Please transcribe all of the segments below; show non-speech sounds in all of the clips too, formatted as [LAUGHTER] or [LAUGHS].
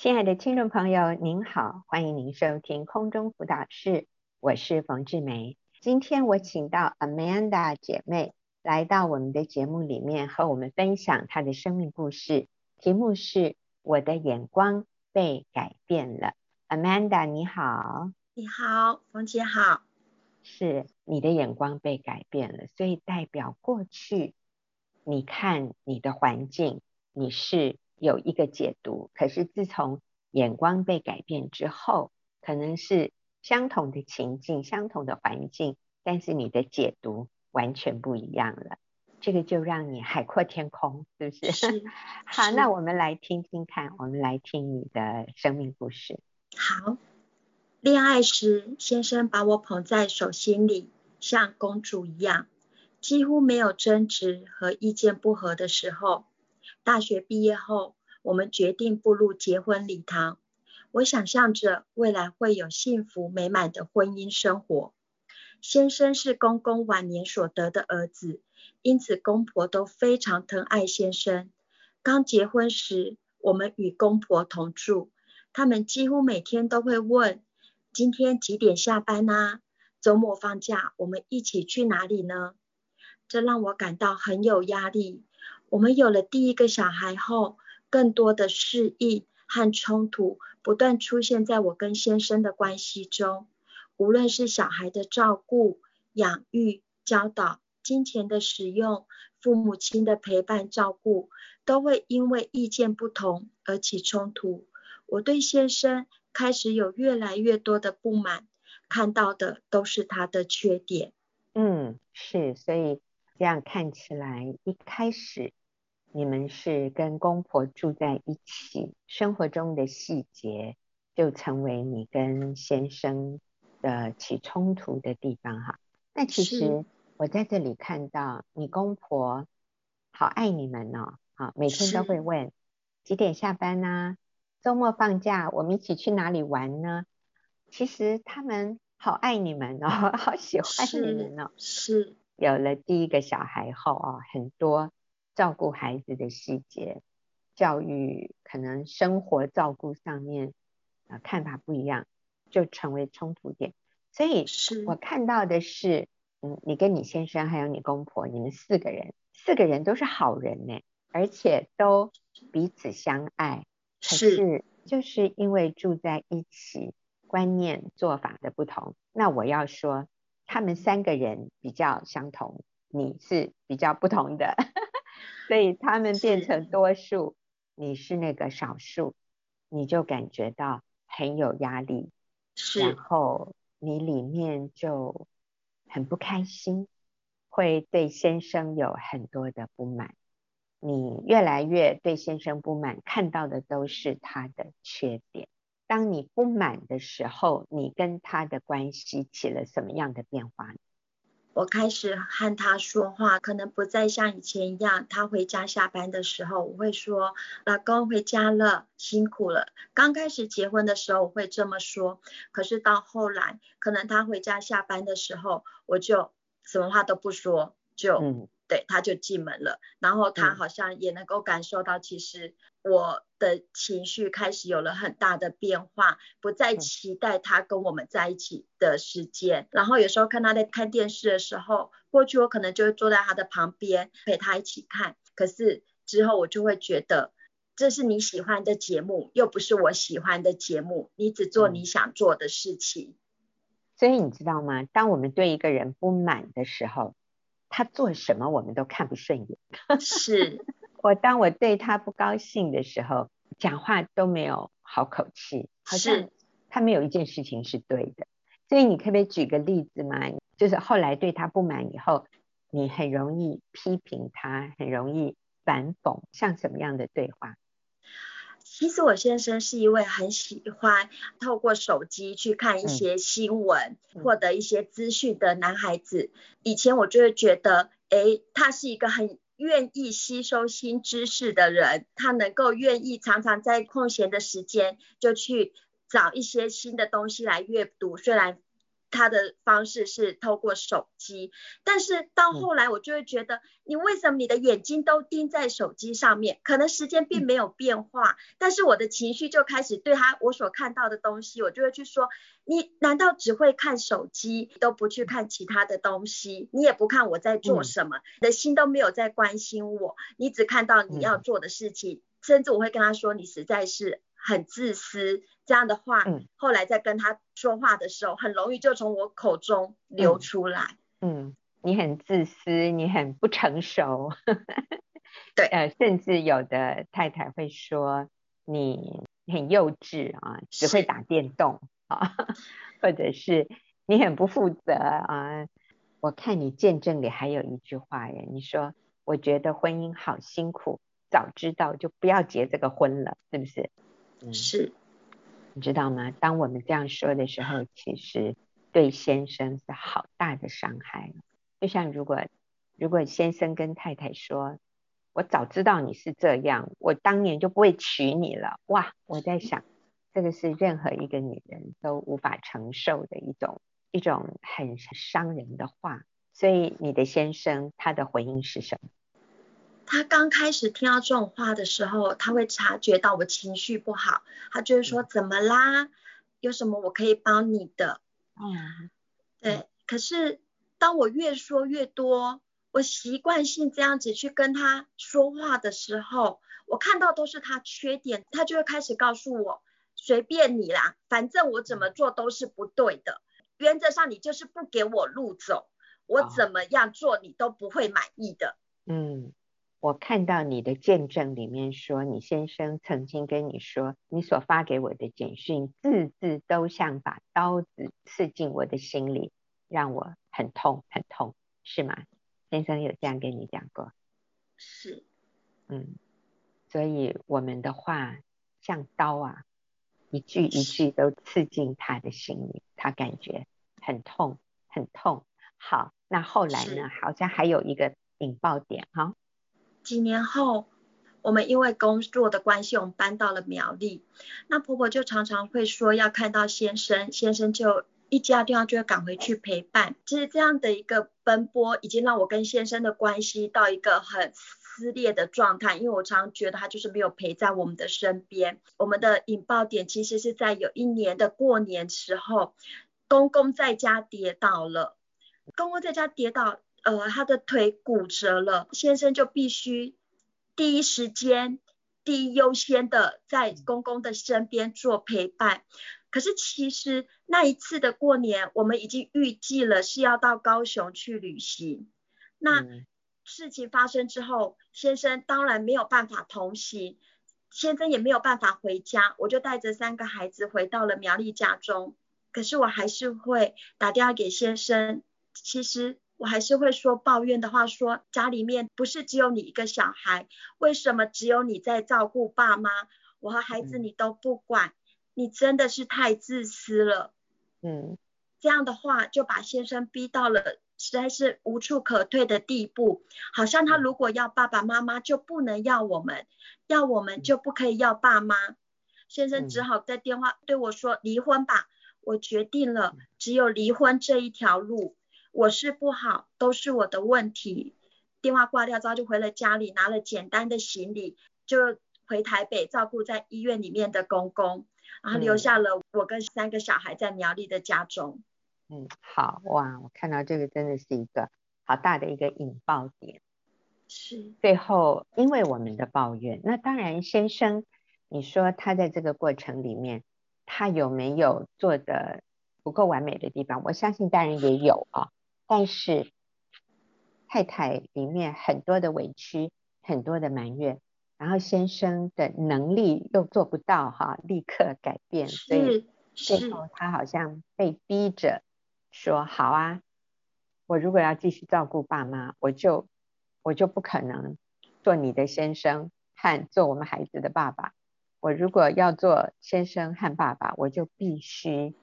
亲爱的听众朋友，您好，欢迎您收听空中辅导室，我是冯志梅。今天我请到 Amanda 姐妹来到我们的节目里面，和我们分享她的生命故事，题目是“我的眼光被改变了”。Amanda 你好，你好，冯姐好，是你的眼光被改变了，所以代表过去你看你的环境，你是。有一个解读，可是自从眼光被改变之后，可能是相同的情境、相同的环境，但是你的解读完全不一样了。这个就让你海阔天空，是不是？是。[LAUGHS] 好，那我们来听听看，我们来听你的生命故事。好，恋爱时，先生把我捧在手心里，像公主一样，几乎没有争执和意见不合的时候。大学毕业后，我们决定步入结婚礼堂。我想象着未来会有幸福美满的婚姻生活。先生是公公晚年所得的儿子，因此公婆都非常疼爱先生。刚结婚时，我们与公婆同住，他们几乎每天都会问：今天几点下班啊？周末放假，我们一起去哪里呢？这让我感到很有压力。我们有了第一个小孩后，更多的适应和冲突不断出现在我跟先生的关系中。无论是小孩的照顾、养育、教导、金钱的使用、父母亲的陪伴照顾，都会因为意见不同而起冲突。我对先生开始有越来越多的不满，看到的都是他的缺点。嗯，是，所以这样看起来一开始。你们是跟公婆住在一起，生活中的细节就成为你跟先生的起冲突的地方哈。那其实我在这里看到你公婆好爱你们哦，好，每天都会问几点下班呢？周末放假我们一起去哪里玩呢？其实他们好爱你们哦，[LAUGHS] 好喜欢你们哦。是。有了第一个小孩后啊，很多。照顾孩子的细节，教育可能生活照顾上面啊、呃、看法不一样，就成为冲突点。所以是我看到的是，嗯，你跟你先生还有你公婆，你们四个人，四个人都是好人呢，而且都彼此相爱。可是就是因为住在一起，观念做法的不同。那我要说，他们三个人比较相同，你是比较不同的。所以他们变成多数，你是那个少数，你就感觉到很有压力，是，然后你里面就很不开心，会对先生有很多的不满，你越来越对先生不满，看到的都是他的缺点。当你不满的时候，你跟他的关系起了什么样的变化？我开始和他说话，可能不再像以前一样。他回家下班的时候，我会说：“老公回家了，辛苦了。”刚开始结婚的时候，我会这么说。可是到后来，可能他回家下班的时候，我就什么话都不说，就。嗯对，他就进门了，然后他好像也能够感受到，其实我的情绪开始有了很大的变化，不再期待他跟我们在一起的时间。然后有时候看他在看电视的时候，过去我可能就会坐在他的旁边陪他一起看，可是之后我就会觉得，这是你喜欢的节目，又不是我喜欢的节目，你只做你想做的事情。所以你知道吗？当我们对一个人不满的时候，他做什么我们都看不顺眼。是 [LAUGHS] 我当我对他不高兴的时候，讲话都没有好口气，好像他没有一件事情是对的。所以你可不可以举个例子嘛？就是后来对他不满以后，你很容易批评他，很容易反讽，像什么样的对话？其实我先生是一位很喜欢透过手机去看一些新闻，获得一些资讯的男孩子。以前我就会觉得，诶，他是一个很愿意吸收新知识的人，他能够愿意常常在空闲的时间就去找一些新的东西来阅读。虽然他的方式是透过手机，但是到后来我就会觉得，嗯、你为什么你的眼睛都盯在手机上面？可能时间并没有变化，嗯、但是我的情绪就开始对他我所看到的东西，我就会去说，你难道只会看手机，都不去看其他的东西？你也不看我在做什么，嗯、你的心都没有在关心我，你只看到你要做的事情，嗯、甚至我会跟他说，你实在是。很自私，这样的话，嗯、后来在跟他说话的时候，很容易就从我口中流出来。嗯，嗯，你很自私，你很不成熟。[LAUGHS] 对，呃，甚至有的太太会说你很幼稚啊，只会打电动啊，是 [LAUGHS] 或者是你很不负责啊。我看你见证里还有一句话耶，你说我觉得婚姻好辛苦，早知道就不要结这个婚了，是不是？是，你知道吗？当我们这样说的时候，其实对先生是好大的伤害。就像如果如果先生跟太太说：“我早知道你是这样，我当年就不会娶你了。”哇，我在想，这个是任何一个女人都无法承受的一种一种很伤人的话。所以你的先生他的回应是什么？他刚开始听到这种话的时候，他会察觉到我情绪不好，他就会说：“怎么啦？有什么我可以帮你的？”嗯，对。可是当我越说越多，我习惯性这样子去跟他说话的时候，我看到都是他缺点，他就会开始告诉我：“随便你啦，反正我怎么做都是不对的。原则上你就是不给我路走，我怎么样做你都不会满意的。”嗯。我看到你的见证里面说，你先生曾经跟你说，你所发给我的简讯字字都像把刀子刺进我的心里，让我很痛很痛，是吗？先生有这样跟你讲过？是，嗯，所以我们的话像刀啊，一句一句都刺进他的心里，他感觉很痛很痛。好，那后来呢？好像还有一个引爆点哈。几年后，我们因为工作的关系，我们搬到了苗栗。那婆婆就常常会说要看到先生，先生就一接到电话就会赶回去陪伴。其实这样的一个奔波，已经让我跟先生的关系到一个很撕裂的状态。因为我常常觉得他就是没有陪在我们的身边。我们的引爆点其实是在有一年的过年时候，公公在家跌倒了，公公在家跌倒。呃，他的腿骨折了，先生就必须第一时间、第一优先的在公公的身边做陪伴。可是其实那一次的过年，我们已经预计了是要到高雄去旅行。那事情发生之后，先生当然没有办法同行，先生也没有办法回家，我就带着三个孩子回到了苗栗家中。可是我还是会打电话给先生，其实。我还是会说抱怨的话，说家里面不是只有你一个小孩，为什么只有你在照顾爸妈？我和孩子你都不管，你真的是太自私了。嗯，这样的话就把先生逼到了实在是无处可退的地步，好像他如果要爸爸妈妈就不能要我们，要我们就不可以要爸妈。先生只好在电话对我说离婚吧，我决定了，只有离婚这一条路。我是不好，都是我的问题。电话挂掉之后，就回了家里，拿了简单的行李，就回台北照顾在医院里面的公公，然后留下了我跟三个小孩在苗栗的家中。嗯，好哇，我看到这个真的是一个好大的一个引爆点。是。最后，因为我们的抱怨，那当然先生，你说他在这个过程里面，他有没有做的不够完美的地方？我相信当然也有啊。但是太太里面很多的委屈，很多的埋怨，然后先生的能力又做不到哈，立刻改变，所以最后他好像被逼着说好啊，我如果要继续照顾爸妈，我就我就不可能做你的先生和做我们孩子的爸爸，我如果要做先生和爸爸，我就必须。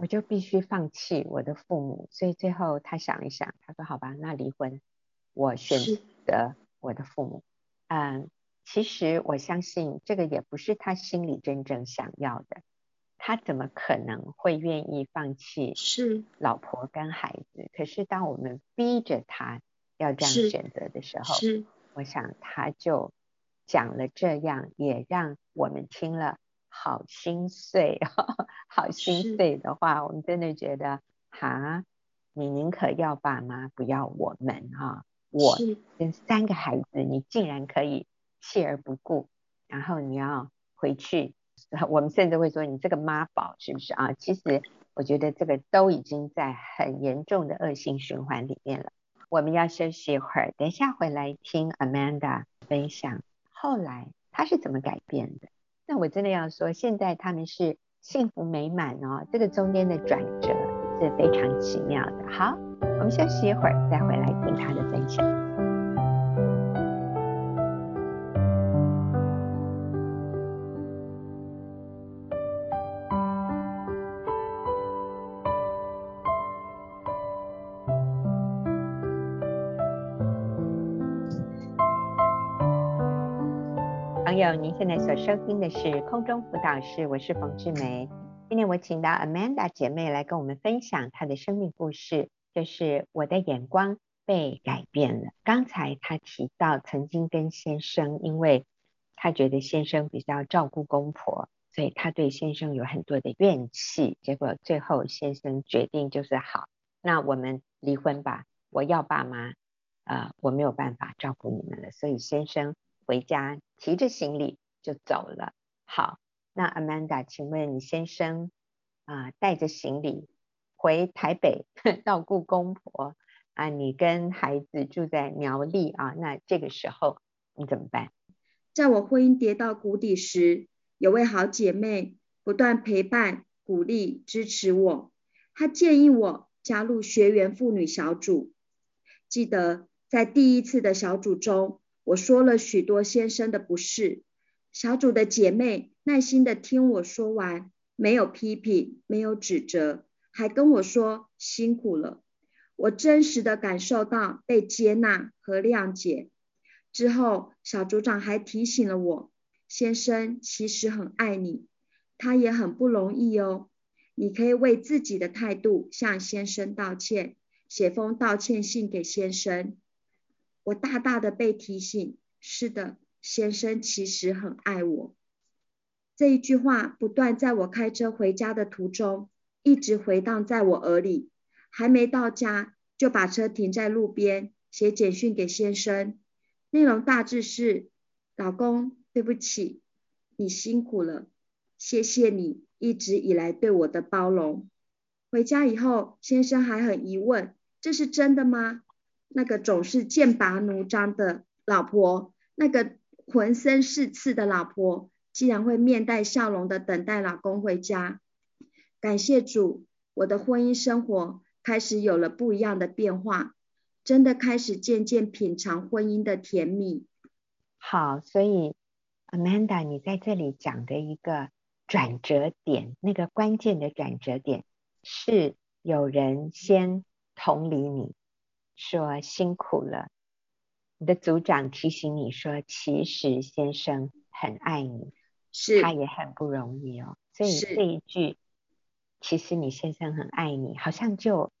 我就必须放弃我的父母，所以最后他想一想，他说：“好吧，那离婚，我选择我的父母。”嗯，其实我相信这个也不是他心里真正想要的。他怎么可能会愿意放弃是老婆跟孩子？是可是当我们逼着他要这样选择的时候，是，我想他就讲了这样，也让我们听了好心碎，好心碎的话，我们真的觉得哈，你宁可要爸妈，不要我们哈，我跟三个孩子，你竟然可以弃而不顾，然后你要回去。[LAUGHS] 我们甚至会说你这个妈宝是不是啊？其实我觉得这个都已经在很严重的恶性循环里面了。我们要休息一会儿，等一下回来听 Amanda 分享后来她是怎么改变的。那我真的要说，现在他们是幸福美满哦，这个中间的转折是非常奇妙的。好，我们休息一会儿，再回来听他的分享。现在所收听的是空中辅导室，我是冯志梅。今天我请到 Amanda 姐妹来跟我们分享她的生命故事，就是我的眼光被改变了。刚才她提到曾经跟先生，因为她觉得先生比较照顾公婆，所以她对先生有很多的怨气。结果最后先生决定就是好，那我们离婚吧，我要爸妈，呃，我没有办法照顾你们了，所以先生。回家提着行李就走了。好，那 Amanda，请问你先生啊、带着行李回台北照顾公婆啊，你跟孩子住在苗栗啊，那这个时候你怎么办？在我婚姻跌到谷底时，有位好姐妹不断陪伴、鼓励、支持我。她建议我加入学员妇女小组。记得在第一次的小组中。我说了许多先生的不是，小组的姐妹耐心的听我说完，没有批评，没有指责，还跟我说辛苦了。我真实的感受到被接纳和谅解。之后，小组长还提醒了我，先生其实很爱你，他也很不容易哦。你可以为自己的态度向先生道歉，写封道歉信给先生。我大大的被提醒，是的，先生其实很爱我。这一句话不断在我开车回家的途中，一直回荡在我耳里。还没到家，就把车停在路边，写简讯给先生。内容大致是：老公，对不起，你辛苦了，谢谢你一直以来对我的包容。回家以后，先生还很疑问，这是真的吗？那个总是剑拔弩张的老婆，那个浑身是刺的老婆，竟然会面带笑容的等待老公回家。感谢主，我的婚姻生活开始有了不一样的变化，真的开始渐渐品尝婚姻的甜蜜。好，所以 Amanda，你在这里讲的一个转折点，那个关键的转折点是有人先同理你。说辛苦了，你的组长提醒你说，其实先生很爱你，是他也很不容易哦。所以这一句，其实你先生很爱你，好像就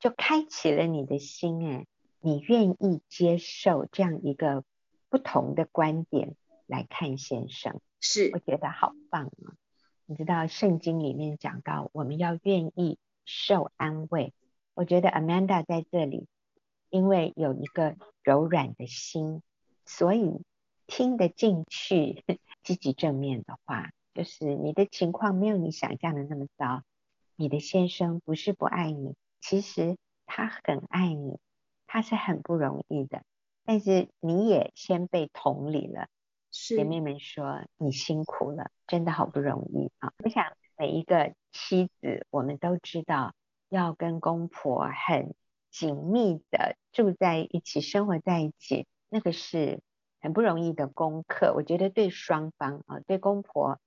就开启了你的心哎，你愿意接受这样一个不同的观点来看先生，是我觉得好棒啊！你知道圣经里面讲到，我们要愿意受安慰，我觉得 Amanda 在这里。因为有一个柔软的心，所以听得进去积极正面的话，就是你的情况没有你想象的那么糟。你的先生不是不爱你，其实他很爱你，他是很不容易的。但是你也先被同理了，是姐妹们说你辛苦了，真的好不容易啊！我想每一个妻子，我们都知道要跟公婆很。紧密的住在一起，生活在一起，那个是很不容易的功课。我觉得对双方啊，对公婆、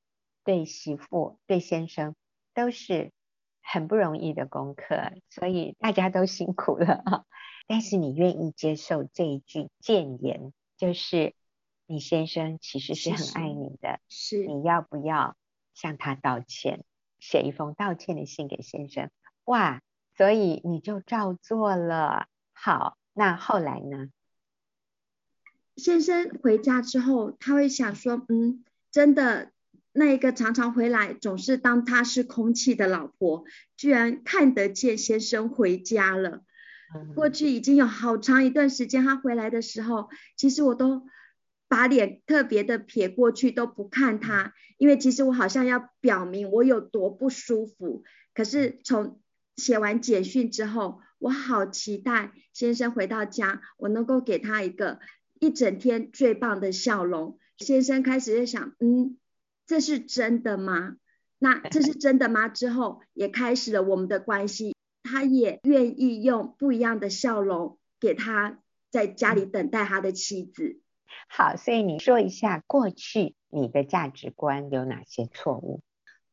对媳妇、对先生，都是很不容易的功课。所以大家都辛苦了啊！但是你愿意接受这一句谏言，就是你先生其实是很爱你的，是，你要不要向他道歉？写一封道歉的信给先生。哇，所以你就照做了。好，那后来呢？先生回家之后，他会想说，嗯，真的，那一个常常回来，总是当他是空气的老婆，居然看得见先生回家了。过去已经有好长一段时间，他回来的时候，其实我都把脸特别的撇过去，都不看他，因为其实我好像要表明我有多不舒服。可是从写完简讯之后，我好期待先生回到家，我能够给他一个。一整天最棒的笑容，先生开始在想，嗯，这是真的吗？那这是真的吗？之后也开始了我们的关系，他也愿意用不一样的笑容给他在家里等待他的妻子。好，所以你说一下过去你的价值观有哪些错误？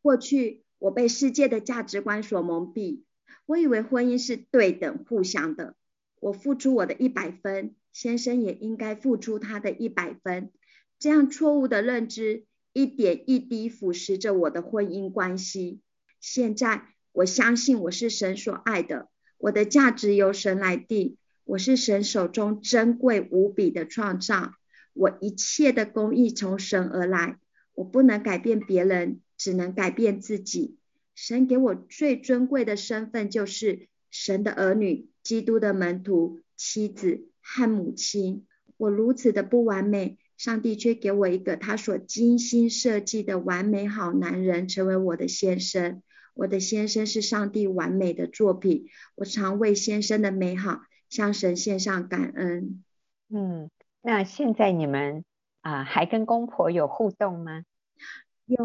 过去我被世界的价值观所蒙蔽，我以为婚姻是对等互相的，我付出我的一百分。先生也应该付出他的一百分，这样错误的认知一点一滴腐蚀着我的婚姻关系。现在我相信我是神所爱的，我的价值由神来定，我是神手中珍贵无比的创造，我一切的公义从神而来，我不能改变别人，只能改变自己。神给我最尊贵的身份就是神的儿女，基督的门徒，妻子。和母亲，我如此的不完美，上帝却给我一个他所精心设计的完美好男人，成为我的先生。我的先生是上帝完美的作品，我常为先生的美好向神献上感恩。嗯，那现在你们啊、呃，还跟公婆有互动吗？有，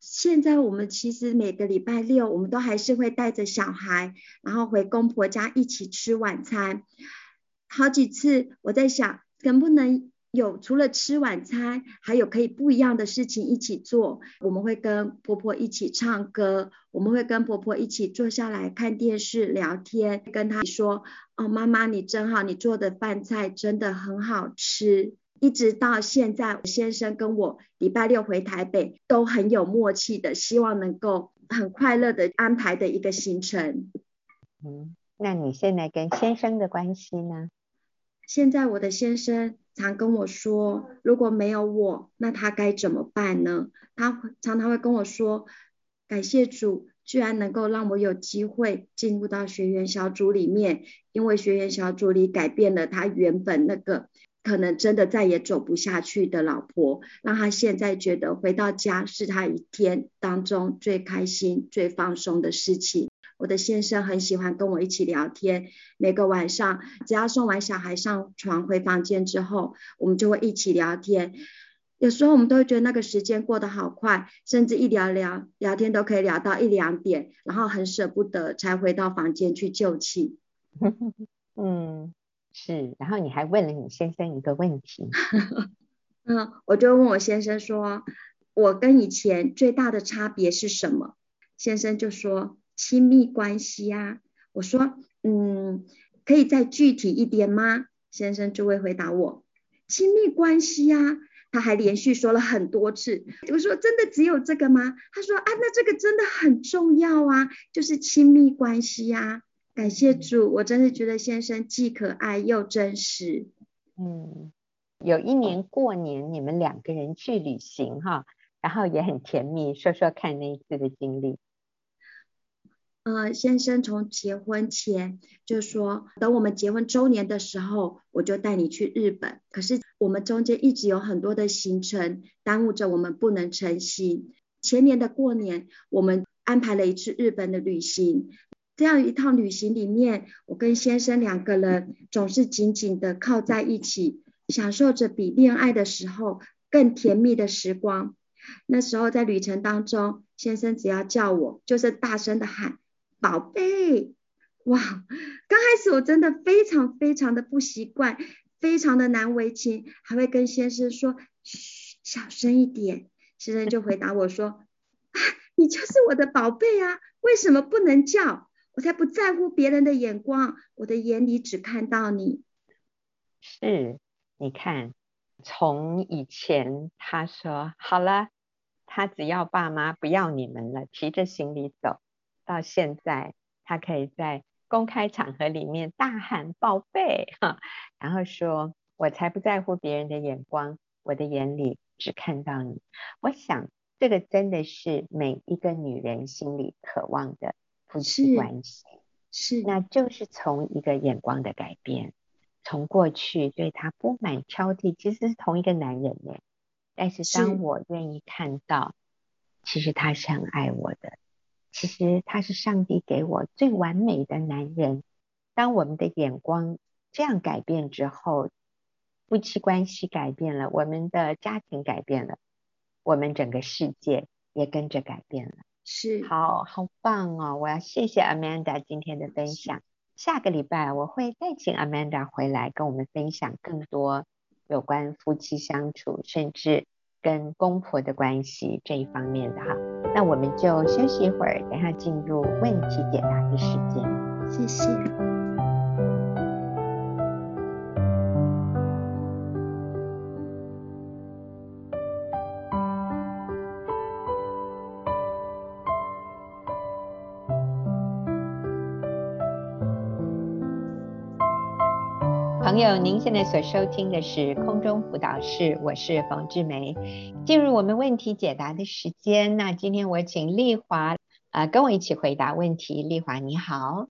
现在我们其实每个礼拜六，我们都还是会带着小孩，然后回公婆家一起吃晚餐。好几次我在想，能不能有除了吃晚餐，还有可以不一样的事情一起做。我们会跟婆婆一起唱歌，我们会跟婆婆一起坐下来看电视聊天，跟她说：“哦，妈妈你真好，你做的饭菜真的很好吃。”一直到现在，先生跟我礼拜六回台北都很有默契的，希望能够很快乐的安排的一个行程。嗯，那你现在跟先生的关系呢？现在我的先生常跟我说，如果没有我，那他该怎么办呢？他常常会跟我说，感谢主，居然能够让我有机会进入到学员小组里面，因为学员小组里改变了他原本那个可能真的再也走不下去的老婆，让他现在觉得回到家是他一天当中最开心、最放松的事情。我的先生很喜欢跟我一起聊天，每个晚上只要送完小孩上床回房间之后，我们就会一起聊天。有时候我们都会觉得那个时间过得好快，甚至一聊聊聊天都可以聊到一两点，然后很舍不得才回到房间去就寝。[LAUGHS] 嗯，是。然后你还问了你先生一个问题。[LAUGHS] 嗯，我就问我先生说，我跟以前最大的差别是什么？先生就说。亲密关系呀，我说，嗯，可以再具体一点吗？先生就会回答我，亲密关系呀，他还连续说了很多次。我说，真的只有这个吗？他说，啊，那这个真的很重要啊，就是亲密关系呀。感谢主，我真的觉得先生既可爱又真实。嗯，有一年过年，你们两个人去旅行哈，然后也很甜蜜，说说看那一次的经历。呃，先生从结婚前就说，等我们结婚周年的时候，我就带你去日本。可是我们中间一直有很多的行程耽误着我们不能成行。前年的过年，我们安排了一次日本的旅行。这样一趟旅行里面，我跟先生两个人总是紧紧的靠在一起，享受着比恋爱的时候更甜蜜的时光。那时候在旅程当中，先生只要叫我，就是大声的喊。宝贝，哇！刚开始我真的非常非常的不习惯，非常的难为情，还会跟先生说：“嘘，小声一点。”先生就回答我说：“啊，你就是我的宝贝啊，为什么不能叫？我才不在乎别人的眼光，我的眼里只看到你。”是，你看，从以前他说好了。他只要爸妈不要你们了，提着行李走，到现在他可以在公开场合里面大喊宝贝哈，然后说我才不在乎别人的眼光，我的眼里只看到你。我想这个真的是每一个女人心里渴望的夫妻关系，是，那就是从一个眼光的改变。从过去对他不满挑剔，其实是同一个男人呢。但是当我愿意看到，其实他是很爱我的，其实他是上帝给我最完美的男人。当我们的眼光这样改变之后，夫妻关系改变了，我们的家庭改变了，我们整个世界也跟着改变了。是，好好棒哦！我要谢谢 Amanda 今天的分享。下个礼拜我会再请 Amanda 回来跟我们分享更多有关夫妻相处，甚至跟公婆的关系这一方面的哈。那我们就休息一会儿，等下进入问题解答的时间。谢谢。友，您现在所收听的是空中辅导室，我是冯志梅。进入我们问题解答的时间，那今天我请丽华啊、呃、跟我一起回答问题。丽华你好，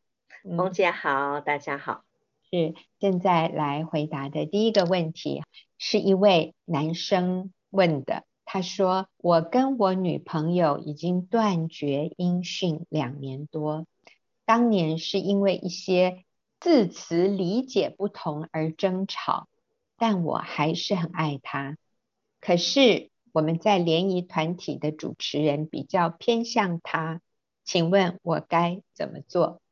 冯姐好，大家好。是现在来回答的第一个问题，是一位男生问的。他说：“我跟我女朋友已经断绝音讯两年多，当年是因为一些。”字词理解不同而争吵，但我还是很爱他。可是我们在联谊团体的主持人比较偏向他，请问我该怎么做？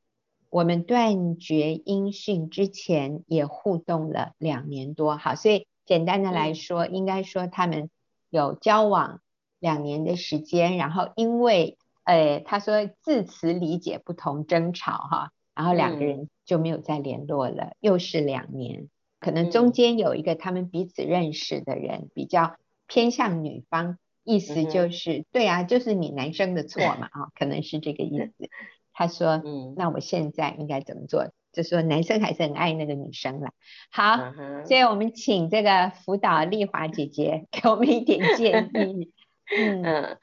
我们断绝音讯之前也互动了两年多，好，所以简单的来说，应该说他们有交往两年的时间，然后因为呃，他说字词理解不同争吵哈。然后两个人就没有再联络了，嗯、又是两年，可能中间有一个他们彼此认识的人、嗯、比较偏向女方，意思就是、嗯、对啊，就是你男生的错嘛啊、哦，可能是这个意思。[LAUGHS] 他说，嗯，那我现在应该怎么做？就说男生还是很爱那个女生了。好，嗯、所以我们请这个辅导丽华姐姐给我们一点建议。[LAUGHS] 嗯。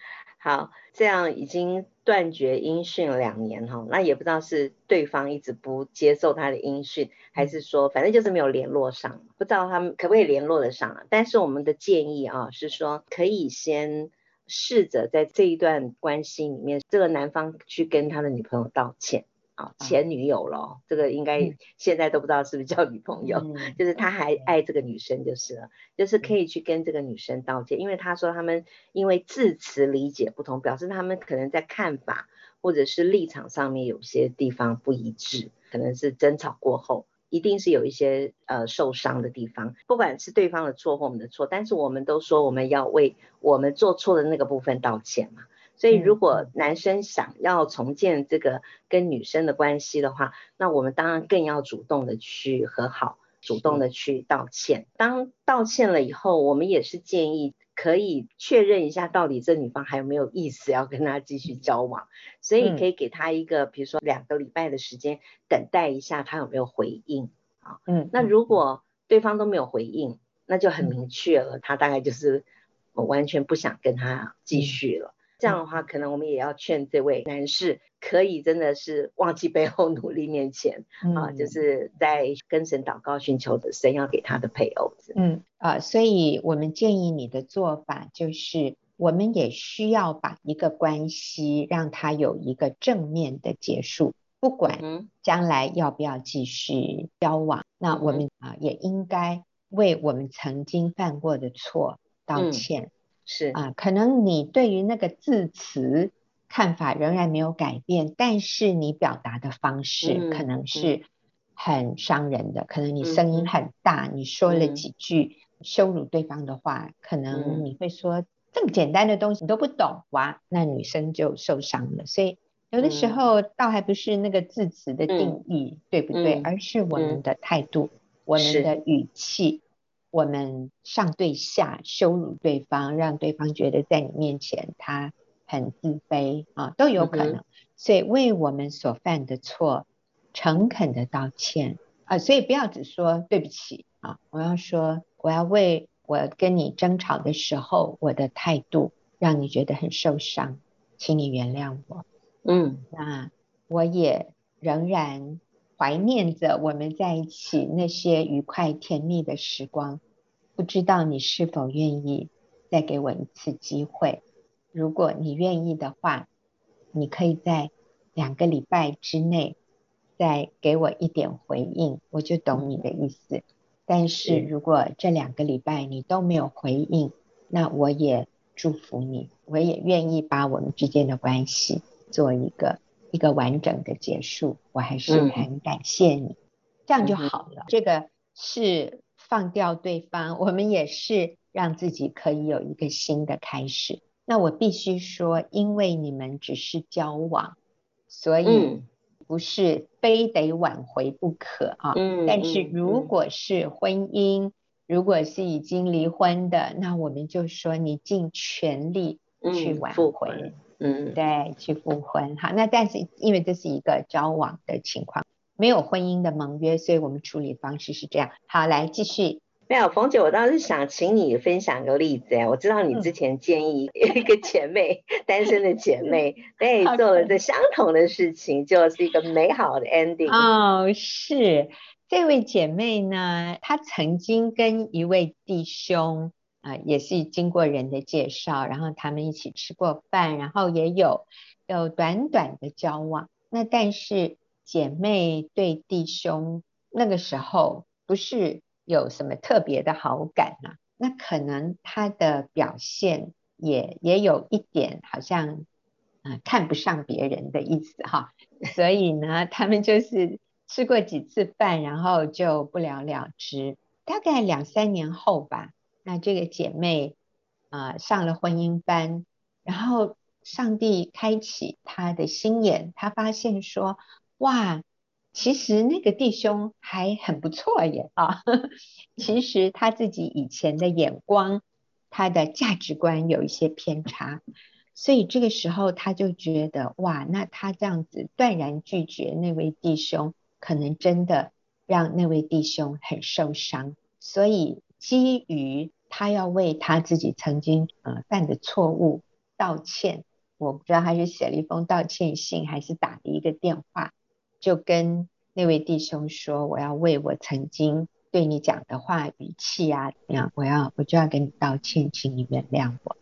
好，这样已经断绝音讯两年哈，那也不知道是对方一直不接受他的音讯，还是说反正就是没有联络上，不知道他们可不可以联络得上啊。但是我们的建议啊是说，可以先试着在这一段关系里面，这个男方去跟他的女朋友道歉。啊，前女友了，这个应该现在都不知道是不是叫女朋友，嗯、就是他还爱这个女生就是了，就是可以去跟这个女生道歉，因为他说他们因为字词理解不同，表示他们可能在看法或者是立场上面有些地方不一致，可能是争吵过后，一定是有一些呃受伤的地方，不管是对方的错或我们的错，但是我们都说我们要为我们做错的那个部分道歉嘛。所以，如果男生想要重建这个跟女生的关系的话，那我们当然更要主动的去和好，主动的去道歉。当道歉了以后，我们也是建议可以确认一下，到底这女方还有没有意思要跟他继续交往。所以可以给他一个，比如说两个礼拜的时间，等待一下他有没有回应啊。嗯，那如果对方都没有回应，那就很明确了，他大概就是我完全不想跟他继续了。这样的话，可能我们也要劝这位男士，可以真的是忘记背后，努力面前、嗯、啊，就是在跟神祷告，寻求的神要给他的配偶。嗯啊，所以我们建议你的做法就是，我们也需要把一个关系让他有一个正面的结束，不管将来要不要继续交往，嗯、那我们啊也应该为我们曾经犯过的错道歉。嗯是。啊，可能你对于那个字词看法仍然没有改变，但是你表达的方式可能是很伤人的，嗯、可能你声音很大，嗯、你说了几句羞辱对方的话，嗯、可能你会说这么简单的东西你都不懂哇，那女生就受伤了。所以有的时候倒还不是那个字词的定义、嗯、对不对，嗯、而是我们的态度、嗯、我们的语气。我们上对下羞辱对方，让对方觉得在你面前他很自卑啊，都有可能。嗯、所以为我们所犯的错，诚恳的道歉啊，所以不要只说对不起啊，我要说我要为我跟你争吵的时候我的态度让你觉得很受伤，请你原谅我。嗯，那我也仍然。怀念着我们在一起那些愉快甜蜜的时光，不知道你是否愿意再给我一次机会？如果你愿意的话，你可以在两个礼拜之内再给我一点回应，我就懂你的意思。但是如果这两个礼拜你都没有回应，那我也祝福你，我也愿意把我们之间的关系做一个。一个完整的结束，我还是很感谢你，嗯、这样就好了。嗯、这个是放掉对方，我们也是让自己可以有一个新的开始。那我必须说，因为你们只是交往，所以不是非得挽回不可啊。嗯、但是如果是婚姻，嗯、如果是已经离婚的，那我们就说你尽全力去挽回。嗯嗯，对，去复婚。好，那但是因为这是一个交往的情况，没有婚姻的盟约，所以我们处理方式是这样。好，来继续。没有，冯姐，我倒是想请你分享个例子。我知道你之前建议一个姐妹，嗯、[LAUGHS] 单身的姐妹，对，做了这相同的事情，就是一个美好的 ending。哦，是这位姐妹呢，她曾经跟一位弟兄。啊，也是经过人的介绍，然后他们一起吃过饭，然后也有有短短的交往。那但是姐妹对弟兄那个时候不是有什么特别的好感啊，那可能他的表现也也有一点好像啊、看不上别人的意思哈。[LAUGHS] 所以呢，他们就是吃过几次饭，然后就不了了之。大概两三年后吧。那这个姐妹啊、上了婚姻班，然后上帝开启她的心眼，她发现说，哇，其实那个弟兄还很不错耶啊，[LAUGHS] 其实他自己以前的眼光，他的价值观有一些偏差，所以这个时候他就觉得，哇，那他这样子断然拒绝那位弟兄，可能真的让那位弟兄很受伤，所以基于。他要为他自己曾经呃犯的错误道歉，我不知道他是写了一封道歉信，还是打了一个电话，就跟那位弟兄说：“我要为我曾经对你讲的话语气啊，怎样，我要我就要跟你道歉，请你原谅我。”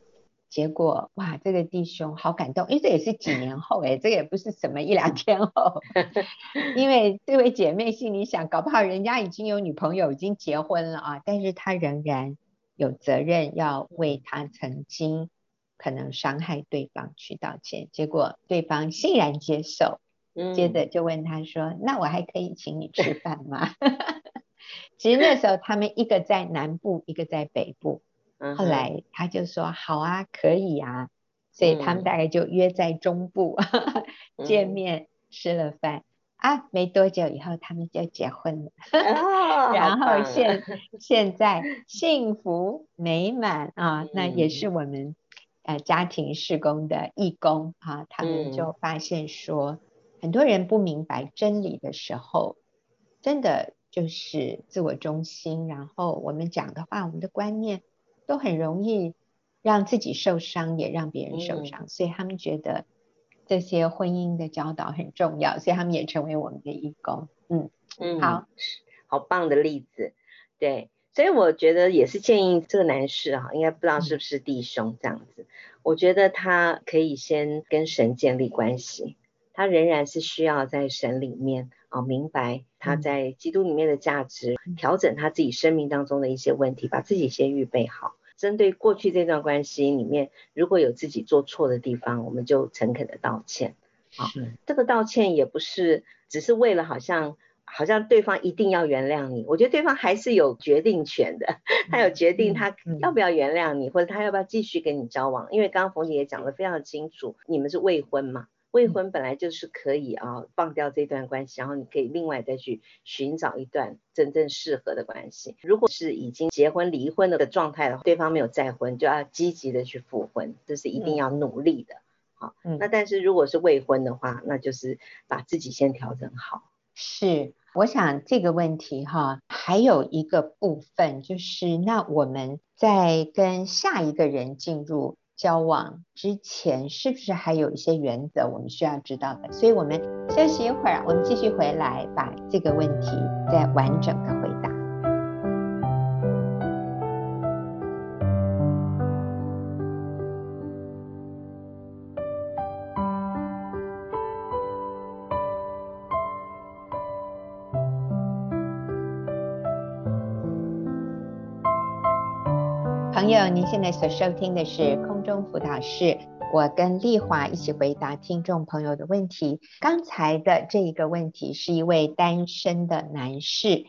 结果哇，这个弟兄好感动，因为这也是几年后诶，[LAUGHS] 这也不是什么一两天后，[LAUGHS] 因为这位姐妹心里想，搞不好人家已经有女朋友，已经结婚了啊，但是他仍然。有责任要为他曾经可能伤害对方去道歉，结果对方欣然接受，嗯、接着就问他说：“那我还可以请你吃饭吗？” [LAUGHS] 其实那时候他们一个在南部，一个在北部，[LAUGHS] 后来他就说：“好啊，可以啊。”所以他们大概就约在中部、嗯、[LAUGHS] 见面吃了饭。啊，没多久以后他们就结婚了，哦、然后现。现在幸福美满啊，那也是。我们呃家庭事工的义工啊，他们就发现说，嗯、很多人不明白真理的时候，真的就是自我中心，然后我们讲的话，我们的观念都很容易让自己受伤，也让别人受伤，嗯、所以他们觉得。这些婚姻的教导很重要，所以他们也成为我们的义工。嗯嗯，好，好棒的例子。对，所以我觉得也是建议这个男士啊，应该不知道是不是弟兄这样子。嗯、我觉得他可以先跟神建立关系，他仍然是需要在神里面啊，明白他在基督里面的价值，嗯、调整他自己生命当中的一些问题，把自己先预备好。针对过去这段关系里面，如果有自己做错的地方，我们就诚恳的道歉。好是，这个道歉也不是只是为了好像好像对方一定要原谅你，我觉得对方还是有决定权的，他有决定他要不要原谅你，嗯嗯、或者他要不要继续跟你交往。因为刚刚冯姐也讲得非常清楚，你们是未婚嘛，未婚本来就是可以啊放掉这段关系，然后你可以另外再去寻找一段真正适合的关系。如果是已经结婚离婚的状态的话，对方没有再婚，就要积极的去复婚，这是一定要努力的。好，那但是如果是未婚的话，那就是把自己先调整好。是，我想这个问题哈，还有一个部分就是，那我们在跟下一个人进入交往之前，是不是还有一些原则我们需要知道的？所以我们休息一会儿，我们继续回来把这个问题再完整的回答。现在所收听的是空中辅导室，我跟丽华一起回答听众朋友的问题。刚才的这一个问题是一位单身的男士，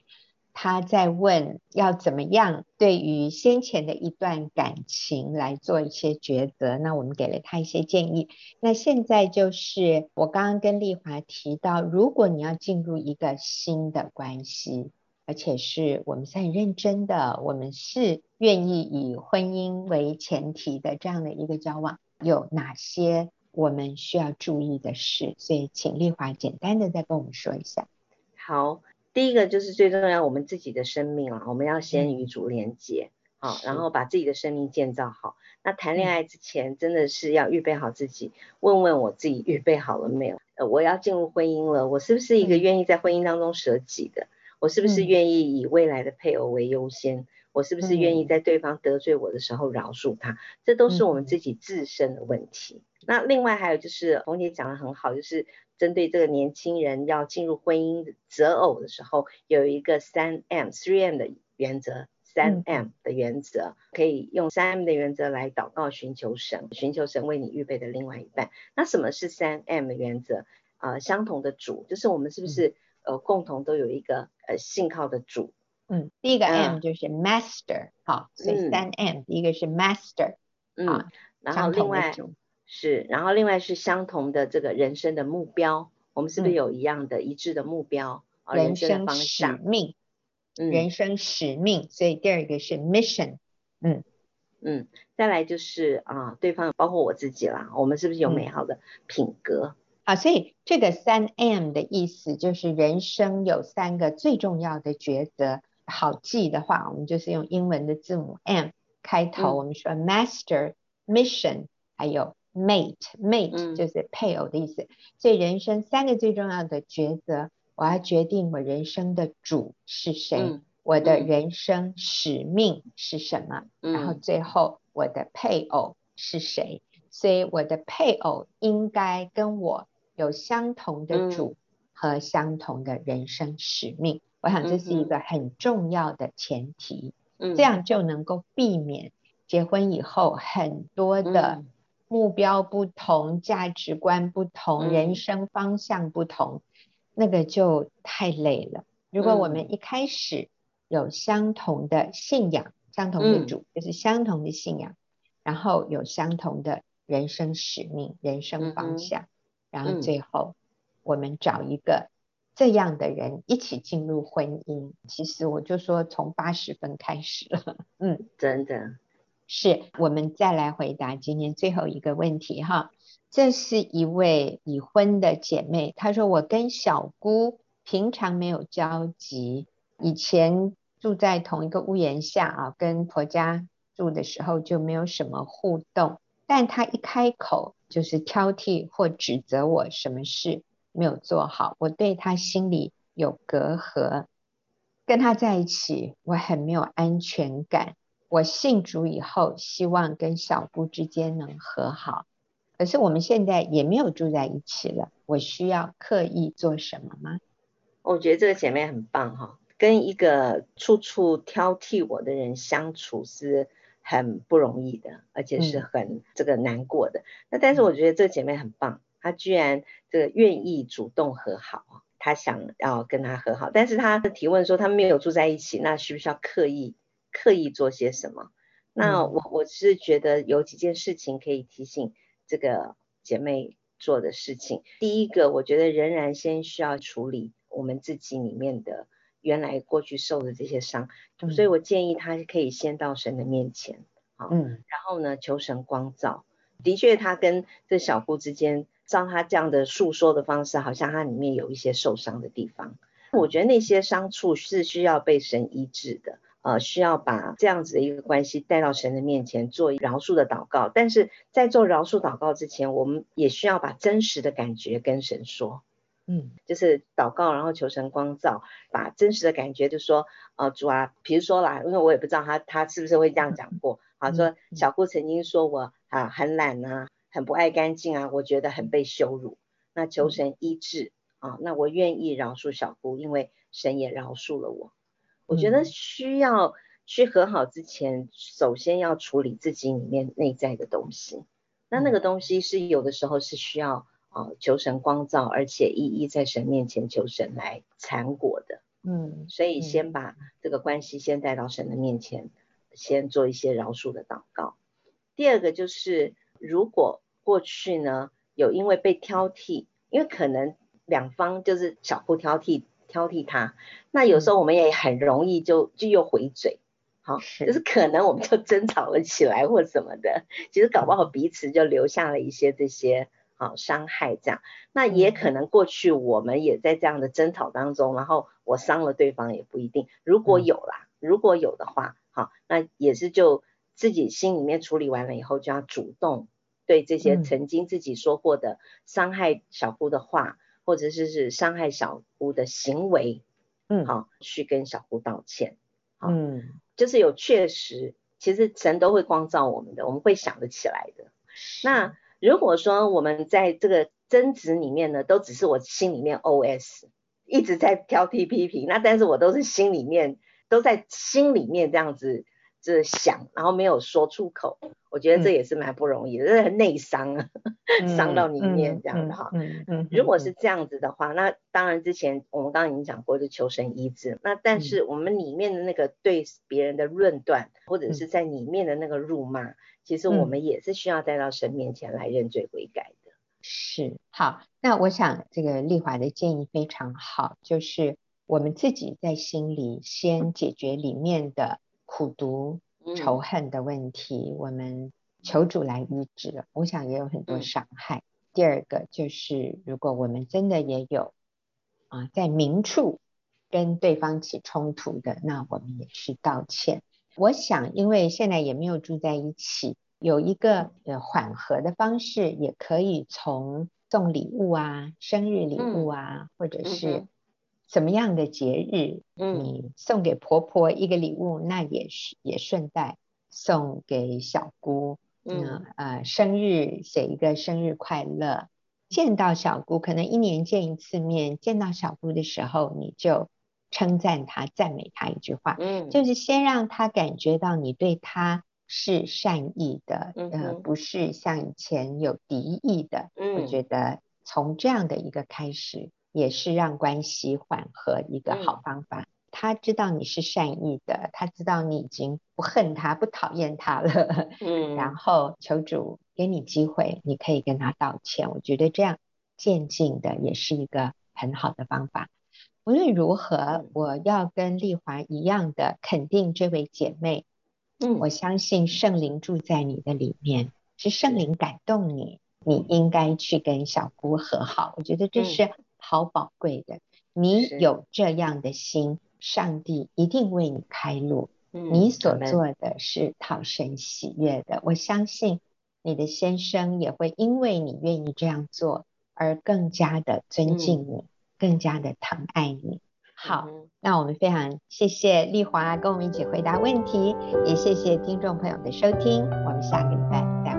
他在问要怎么样对于先前的一段感情来做一些抉择，那我们给了他一些建议。那现在就是我刚刚跟丽华提到，如果你要进入一个新的关系。而且是我们是很认真的，我们是愿意以婚姻为前提的这样的一个交往，有哪些我们需要注意的事？所以请丽华简单的再跟我们说一下。好，第一个就是最重要，我们自己的生命啊，我们要先与主连接，好、嗯，然后把自己的生命建造好。那谈恋爱之前，真的是要预备好自己，问问我自己预备好了没有？呃，我要进入婚姻了，我是不是一个愿意在婚姻当中舍己的？我是不是愿意以未来的配偶为优先？嗯、我是不是愿意在对方得罪我的时候饶恕他？嗯、这都是我们自己自身的问题。嗯、那另外还有就是，红姐讲的很好，就是针对这个年轻人要进入婚姻择偶的时候，有一个三 M、Three M 的原则，三 M 的原则，嗯、可以用三 M 的原则来祷告寻求神，寻求神为你预备的另外一半。那什么是三 M 的原则？呃，相同的主，就是我们是不是、嗯？呃，共同都有一个呃信靠的主，嗯，第一个 M 就是 Master，好，所以三 M，第一个是 Master，嗯，然后另外是，然后另外是相同的这个人生的目标，我们是不是有一样的一致的目标？人生使命，人生使命，所以第二个是 Mission，嗯。嗯，再来就是啊，对方包括我自己啦，我们是不是有美好的品格？啊，所以这个三 M 的意思就是人生有三个最重要的抉择。好记的话，我们就是用英文的字母 M 开头。我们说 Master、Mission，还有 Mate。Mate 就是配偶的意思。所以人生三个最重要的抉择，我要决定我人生的主是谁，我的人生使命是什么，然后最后我的配偶是谁。所以我的配偶应该跟我。有相同的主和相同的人生使命，嗯、我想这是一个很重要的前提，嗯、这样就能够避免结婚以后很多的目标不同、价值观不同、嗯、人生方向不同，那个就太累了。如果我们一开始有相同的信仰、相同的主，就是相同的信仰，然后有相同的人生使命、人生方向。嗯然后最后，我们找一个这样的人一起进入婚姻。其实我就说从八十分开始了，[LAUGHS] 嗯，真的是。我们再来回答今天最后一个问题哈。这是一位已婚的姐妹，她说：“我跟小姑平常没有交集，以前住在同一个屋檐下啊，跟婆家住的时候就没有什么互动。”但他一开口就是挑剔或指责我什么事没有做好，我对他心里有隔阂，跟他在一起我很没有安全感。我信主以后，希望跟小姑之间能和好，可是我们现在也没有住在一起了，我需要刻意做什么吗？我觉得这个姐妹很棒哈，跟一个处处挑剔我的人相处是。很不容易的，而且是很这个难过的。嗯、那但是我觉得这个姐妹很棒，她居然这个愿意主动和好，她想要跟他和好。但是她的提问说，他们没有住在一起，那需不需要刻意刻意做些什么？那我我是觉得有几件事情可以提醒这个姐妹做的事情。第一个，我觉得仍然先需要处理我们自己里面的原来过去受的这些伤，嗯、所以我建议他可以先到神的面前，好，嗯，然后呢，求神光照。的确，他跟这小姑之间，照他这样的诉说的方式，好像他里面有一些受伤的地方。我觉得那些伤处是需要被神医治的，呃，需要把这样子的一个关系带到神的面前做饶恕的祷告。但是在做饶恕祷告之前，我们也需要把真实的感觉跟神说，嗯，就是祷告，然后求神光照，把真实的感觉就说，呃，主啊，比如说啦，因为我也不知道他他是不是会这样讲过，[LAUGHS] 好说小姑曾经说我啊很懒啊，很不爱干净啊，我觉得很被羞辱，那求神医治。啊，那我愿意饶恕小姑，因为神也饶恕了我。我觉得需要去和好之前，首先要处理自己里面内在的东西。那那个东西是有的时候是需要啊求神光照，而且一一在神面前求神来缠果的。嗯，所以先把这个关系先带到神的面前，先做一些饶恕的祷告。第二个就是，如果过去呢有因为被挑剔，因为可能。两方就是小姑挑剔挑剔他，那有时候我们也很容易就就又回嘴，好，就是可能我们就 [LAUGHS] 争吵了起来或什么的，其实搞不好彼此就留下了一些这些好伤害这样，那也可能过去我们也在这样的争吵当中，然后我伤了对方也不一定，如果有啦，如果有的话，好，那也是就自己心里面处理完了以后，就要主动对这些曾经自己说过的伤害小姑的话。或者是是伤害小姑的行为，嗯，好，去跟小姑道歉，好嗯，就是有确实，其实神都会光照我们的，我们会想得起来的。那如果说我们在这个争执里面呢，都只是我心里面 OS 一直在挑剔批评，那但是我都是心里面都在心里面这样子。是想，然后没有说出口，我觉得这也是蛮不容易的，这、嗯、是内伤啊，伤到里面这样的哈。嗯嗯。如果是这样子的话，那当然之前我们刚刚已经讲过，就求神医治。那但是我们里面的那个对别人的论断，或者是在里面的那个辱骂，其实我们也是需要带到神面前来认罪悔改的。是。好，那我想这个丽华的建议非常好，就是我们自己在心里先解决里面的。苦读仇恨的问题，嗯、我们求主来医治。我想也有很多伤害。嗯、第二个就是，如果我们真的也有啊，在明处跟对方起冲突的，那我们也是道歉。我想，因为现在也没有住在一起，有一个呃缓和的方式，也可以从送礼物啊、生日礼物啊，嗯、或者是。嗯什么样的节日，嗯你送给婆婆一个礼物，嗯、那也是也顺带送给小姑。嗯呃，生日写一个生日快乐。见到小姑，可能一年见一次面，见到小姑的时候，你就称赞她、赞美她一句话。嗯，就是先让她感觉到你对她是善意的，嗯、呃，不是像以前有敌意的。嗯，我觉得从这样的一个开始。也是让关系缓和一个好方法。嗯、他知道你是善意的，他知道你已经不恨他、不讨厌他了。[LAUGHS] 嗯，然后求主给你机会，你可以跟他道歉。我觉得这样渐进的也是一个很好的方法。无论如何，我要跟丽华一样的肯定这位姐妹。嗯，我相信圣灵住在你的里面，是圣灵感动你，你应该去跟小姑和好。我觉得这是。好宝贵的，你有这样的心，上帝一定为你开路。嗯、你所做的是讨神喜悦的，嗯、我相信你的先生也会因为你愿意这样做而更加的尊敬你，嗯、更加的疼爱你。好，嗯、那我们非常谢谢丽华跟我们一起回答问题，也谢谢听众朋友的收听，我们下个礼拜再会。